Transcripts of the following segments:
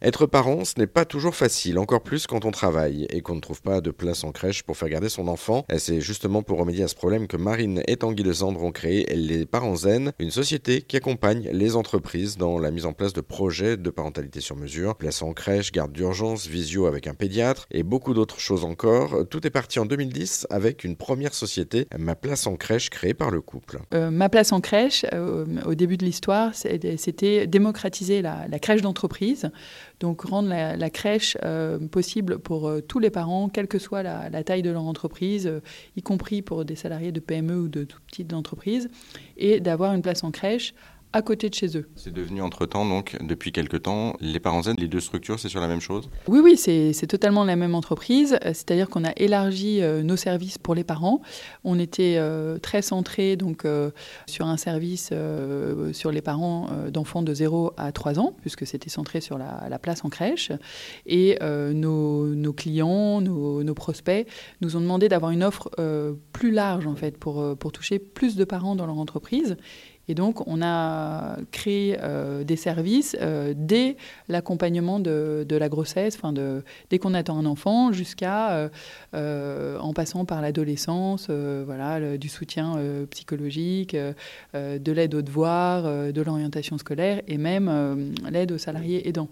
Être parent, ce n'est pas toujours facile, encore plus quand on travaille et qu'on ne trouve pas de place en crèche pour faire garder son enfant. C'est justement pour remédier à ce problème que Marine et Tanguy Lesandre ont créé Les Parents Zen, une société qui accompagne les entreprises dans la mise en place de projets de parentalité sur mesure, place en crèche, garde d'urgence, visio avec un pédiatre et beaucoup d'autres choses encore. Tout est parti en 2010 avec une première société, Ma Place en crèche, créée par le couple. Euh, Ma Place en crèche, euh, au début de l'histoire, c'était démocratiser la crèche d'entreprise donc rendre la, crèche euh, possible pour euh, tous les parents, quelle que soit la, taille de leur entreprise, euh, y compris pour des salariés de PME ou de tout petites entreprises, et d'avoir une place en crèche à côté de chez eux. C'est devenu entre-temps, donc, depuis quelques temps, les parents zen, les deux structures, c'est sur la même chose? Oui, oui, c'est totalement la même entreprise. Euh, c'est-à-dire qu'on a élargi euh, nos services pour les parents. On était euh, très centré donc, sur un service sur les parents d'enfants de 0 à 3 ans, puisque c'était centré sur la, place en crèche. Et nos, clients, nos, nos, prospects nous ont demandé d'avoir une offre plus large, en fait, pour, pour toucher plus de parents dans leur entreprise. Et donc, on a créé euh, des services euh, dès l'accompagnement de, la grossesse, enfin dès qu'on attend un enfant, jusqu'à, euh, en passant par l'adolescence, voilà, du soutien psychologique, de l'aide aux devoirs, de l'orientation scolaire et même l'aide aux salariés aidants.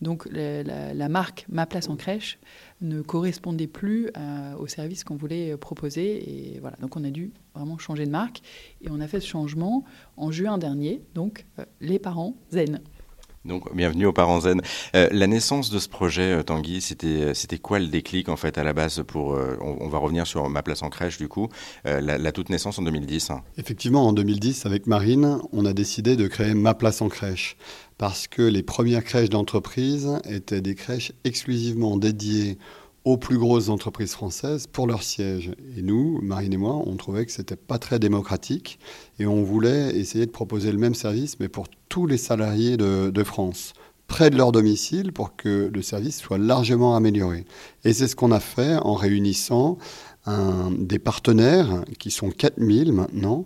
Donc la, marque Ma Place en crèche ne correspondait plus au service qu'on voulait proposer. Et voilà, donc on a dû vraiment changer de marque. Et on a fait ce changement en juin dernier, donc euh, les parents zen. Donc, bienvenue aux parents zen. Euh, la naissance de ce projet, euh, Tanguy, c'était c'était quoi le déclic en fait à la base pour on, va revenir sur ma place en crèche du coup, la, toute naissance en 2010. Hein. Effectivement, en 2010, avec Marine, on a décidé de créer ma place en crèche parce que les premières crèches d'entreprise étaient des crèches exclusivement dédiées aux plus grosses entreprises françaises pour leur siège. Et nous, Marine et moi, on trouvait que c'était pas très démocratique et on voulait essayer de proposer le même service, mais pour tous les salariés de, France près de leur domicile pour que le service soit largement amélioré. Et c'est ce qu'on a fait en réunissant un, des partenaires qui sont 4000 maintenant.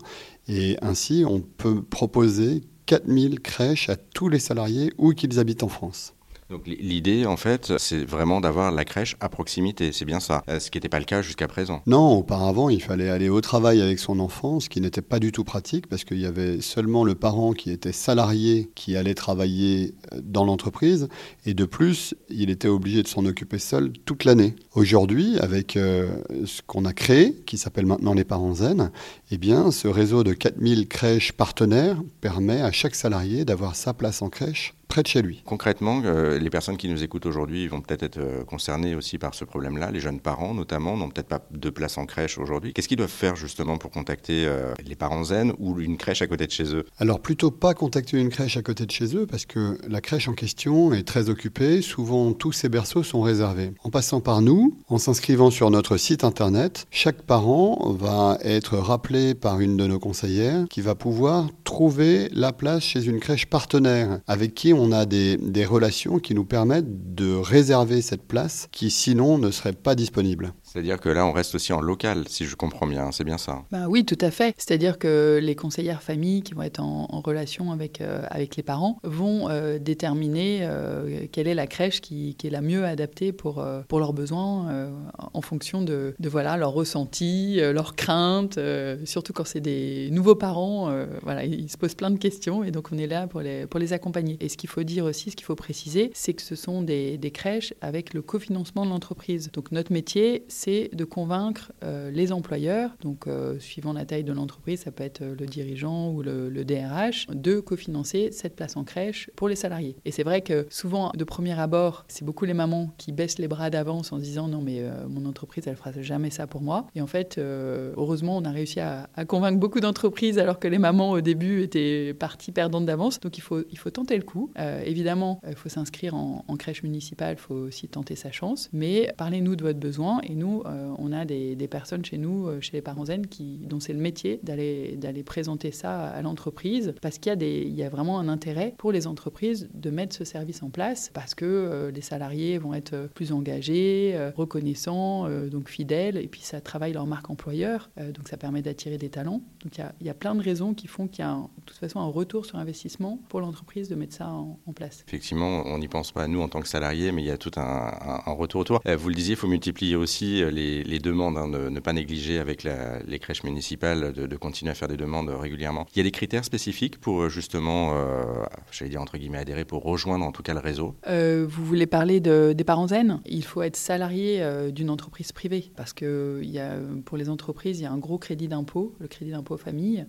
Et ainsi, on peut proposer 4000 crèches à tous les salariés où qu'ils habitent en France. Donc l'idée, en fait, c'est vraiment d'avoir la crèche à proximité, c'est bien ça, euh, ce qui n'était pas le cas jusqu'à présent. Non, auparavant, il fallait aller au travail avec son enfant, ce qui n'était pas du tout pratique parce qu'il y avait seulement le parent qui était salarié qui allait travailler euh, dans l'entreprise et de plus, il était obligé de s'en occuper seul toute l'année. Aujourd'hui, avec euh, ce qu'on a créé, qui s'appelle maintenant les parents zen, eh bien, ce réseau de 4000 crèches partenaires permet à chaque salarié d'avoir sa place en crèche près de chez lui. Concrètement, euh, les personnes qui nous écoutent aujourd'hui vont peut-être être, euh, concernées aussi par ce problème-là. Les jeunes parents, notamment, n'ont peut-être pas de place en crèche aujourd'hui. Qu'est-ce qu'ils doivent faire justement pour contacter euh, les parents zen ou une crèche à côté de chez eux? Alors plutôt pas contacter une crèche à côté de chez eux parce que la crèche en question est très occupée. Souvent, tous ces berceaux sont réservés. En passant par nous, en s'inscrivant sur notre site internet, chaque parent va être rappelé par une de nos conseillères qui va pouvoir trouver la place chez une crèche partenaire avec qui on on a des, relations qui nous permettent de réserver cette place qui sinon ne serait pas disponible. C'est-à-dire que là, on reste aussi en local, si je comprends bien, c'est bien ça bah Oui, tout à fait. C'est-à-dire que les conseillères familles qui vont être en, relation avec, euh, avec les parents vont euh, déterminer euh, quelle est la crèche qui, est la mieux adaptée pour, pour leurs besoins en fonction de, de, voilà, leurs ressentis, leurs craintes, surtout quand c'est des nouveaux parents. voilà, ils se posent plein de questions et donc on est là pour les, pour les accompagner. Et ce qu'il faut dire aussi, ce qu'il faut préciser, c'est que ce sont des, des crèches avec le cofinancement de l'entreprise. Donc notre métier, de convaincre euh, les employeurs, donc euh, suivant la taille de l'entreprise, ça peut être euh, le dirigeant ou le, DRH, de cofinancer cette place en crèche pour les salariés. Et c'est vrai que souvent, de premier abord, c'est beaucoup les mamans qui baissent les bras d'avance en disant non mais mon entreprise, elle fera jamais ça pour moi. Et en fait, heureusement, on a réussi à, convaincre beaucoup d'entreprises alors que les mamans au début étaient parties perdantes d'avance. Donc il faut, il faut tenter le coup. évidemment, il faut s'inscrire en, en crèche municipale, il faut aussi tenter sa chance. Mais parlez-nous de votre besoin et nous, nous, on a des, personnes chez nous, chez les parents zen, qui, dont c'est le métier d'aller présenter ça à l'entreprise, parce qu'il y a y a vraiment un intérêt pour les entreprises de mettre ce service en place, parce que les salariés vont être plus engagés, reconnaissants, donc fidèles, et puis ça travaille leur marque employeur, donc ça permet d'attirer des talents. Donc il y, a, plein de raisons qui font qu'il y a de toute façon un retour sur investissement pour l'entreprise de mettre ça en, place. Effectivement, on n'y pense pas nous en tant que salariés, mais il y a tout un, retour autour. Euh, vous le disiez, il faut multiplier aussi euh, les, demandes, hein, ne, pas négliger avec les crèches municipales de, continuer à faire des demandes régulièrement. Il y a des critères spécifiques pour euh, justement, j'allais dire entre guillemets, adhérer, pour rejoindre en tout cas le réseau? Vous voulez parler de, des parents zen? Il faut être salarié d'une entreprise privée parce que pour les entreprises, il y a un gros crédit d'impôt, le crédit d'impôt famille,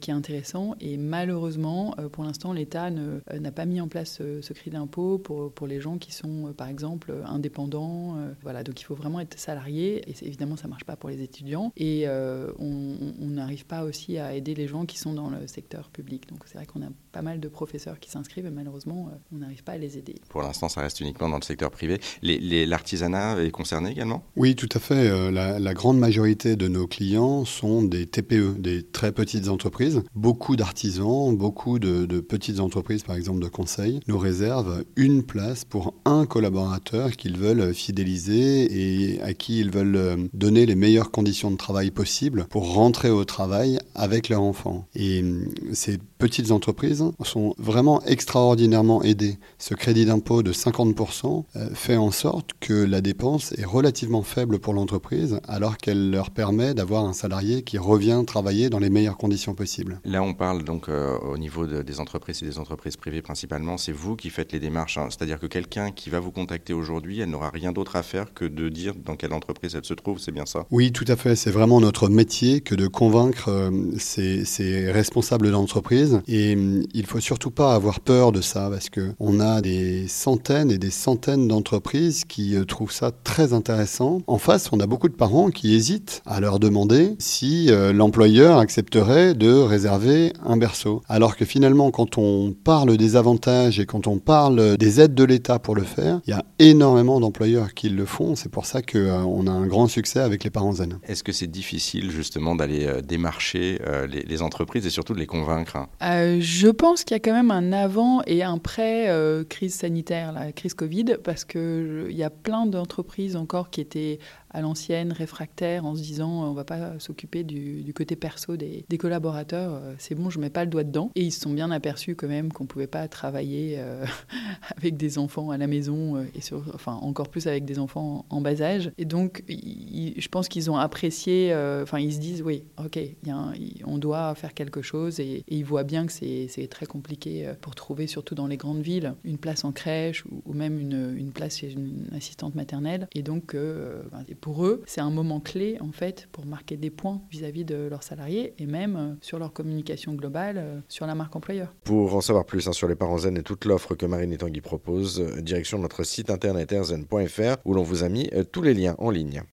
qui est intéressant. Et malheureusement, pour l'instant, l'État n'a pas mis en place ce, crédit d'impôt pour, pour les gens qui sont, par exemple, indépendants. voilà, donc il faut vraiment être salarié. Et évidemment, ça ne marche pas pour les étudiants. Et on n'arrive pas aussi à aider les gens qui sont dans le secteur public. Donc c'est vrai qu'on a pas mal de professeurs qui s'inscrivent et malheureusement, on n'arrive pas à les aider. Pour l'instant, ça reste uniquement dans le secteur privé. L'artisanat est concerné également? Oui, tout à fait. La, la grande majorité de nos clients sont des TPE, des très petites entreprises. Beaucoup d'artisans, beaucoup de, de petites entreprises, par exemple de conseil, nous réservent une place pour un collaborateur qu'ils veulent fidéliser et à qui ils veulent donner les meilleures conditions de travail possibles pour rentrer au travail avec leur enfant. Et euh, ces petites entreprises sont vraiment extraordinairement aidées. Ce crédit d'impôt de 50% euh, fait en sorte que la dépense est relativement faible pour l'entreprise alors qu'elle leur permet d'avoir un salarié qui revient travailler dans les meilleures conditions possibles. Là, on parle donc au niveau des entreprises et des entreprises privées principalement. C'est vous qui faites les démarches. Hein. C'est-à-dire que quelqu'un qui va vous contacter aujourd'hui, elle n'aura rien d'autre à faire que de dire dans quelle entreprise elle se trouve. C'est bien ça? Oui, tout à fait. C'est vraiment notre métier que de convaincre euh, ces, ces, responsables d'entreprise. Et euh, il faut surtout pas avoir peur de ça parce que on a des centaines et des centaines d'entreprises qui euh, trouvent ça très intéressant. En face, on a beaucoup de parents qui hésitent à leur demander si l'employeur accepterait de réserver un berceau. Alors que finalement, quand on parle des avantages et quand on parle des aides de l'État pour le faire, il y a énormément d'employeurs qui le font. C'est pour ça qu'on euh, a un grand succès avec les parents zen. Est-ce que c'est difficile justement d'aller euh, démarcher euh, les, entreprises et surtout de les convaincre Je pense qu'il y a quand même un avant et un pré crise sanitaire, la crise Covid, parce qu'il y a plein d'entreprises encore qui étaient à l'ancienne, réfractaire, en se disant on va pas s'occuper du, côté perso des, collaborateurs, euh, c'est bon, je mets pas le doigt dedans. Et ils se sont bien aperçus quand même qu'on pouvait pas travailler euh, avec des enfants à la maison euh, et sur, enfin encore plus avec des enfants en, bas âge. Et donc, je pense qu'ils ont apprécié, enfin ils se disent oui, ok, y a on doit faire quelque chose et, ils voient bien que c'est très compliqué pour trouver, surtout dans les grandes villes, une place en crèche ou, même une, une, place chez une assistante maternelle. Et donc, ben, pour eux, c'est un moment clé en fait pour marquer des points vis-à-vis de leurs salariés et même euh, sur leur communication globale euh, sur la marque employeur. Pour en savoir plus hein, sur les parents zen et toute l'offre que Marine et Tanguy propose, euh, direction notre site internet erzen.fr où l'on vous a mis tous les liens en ligne.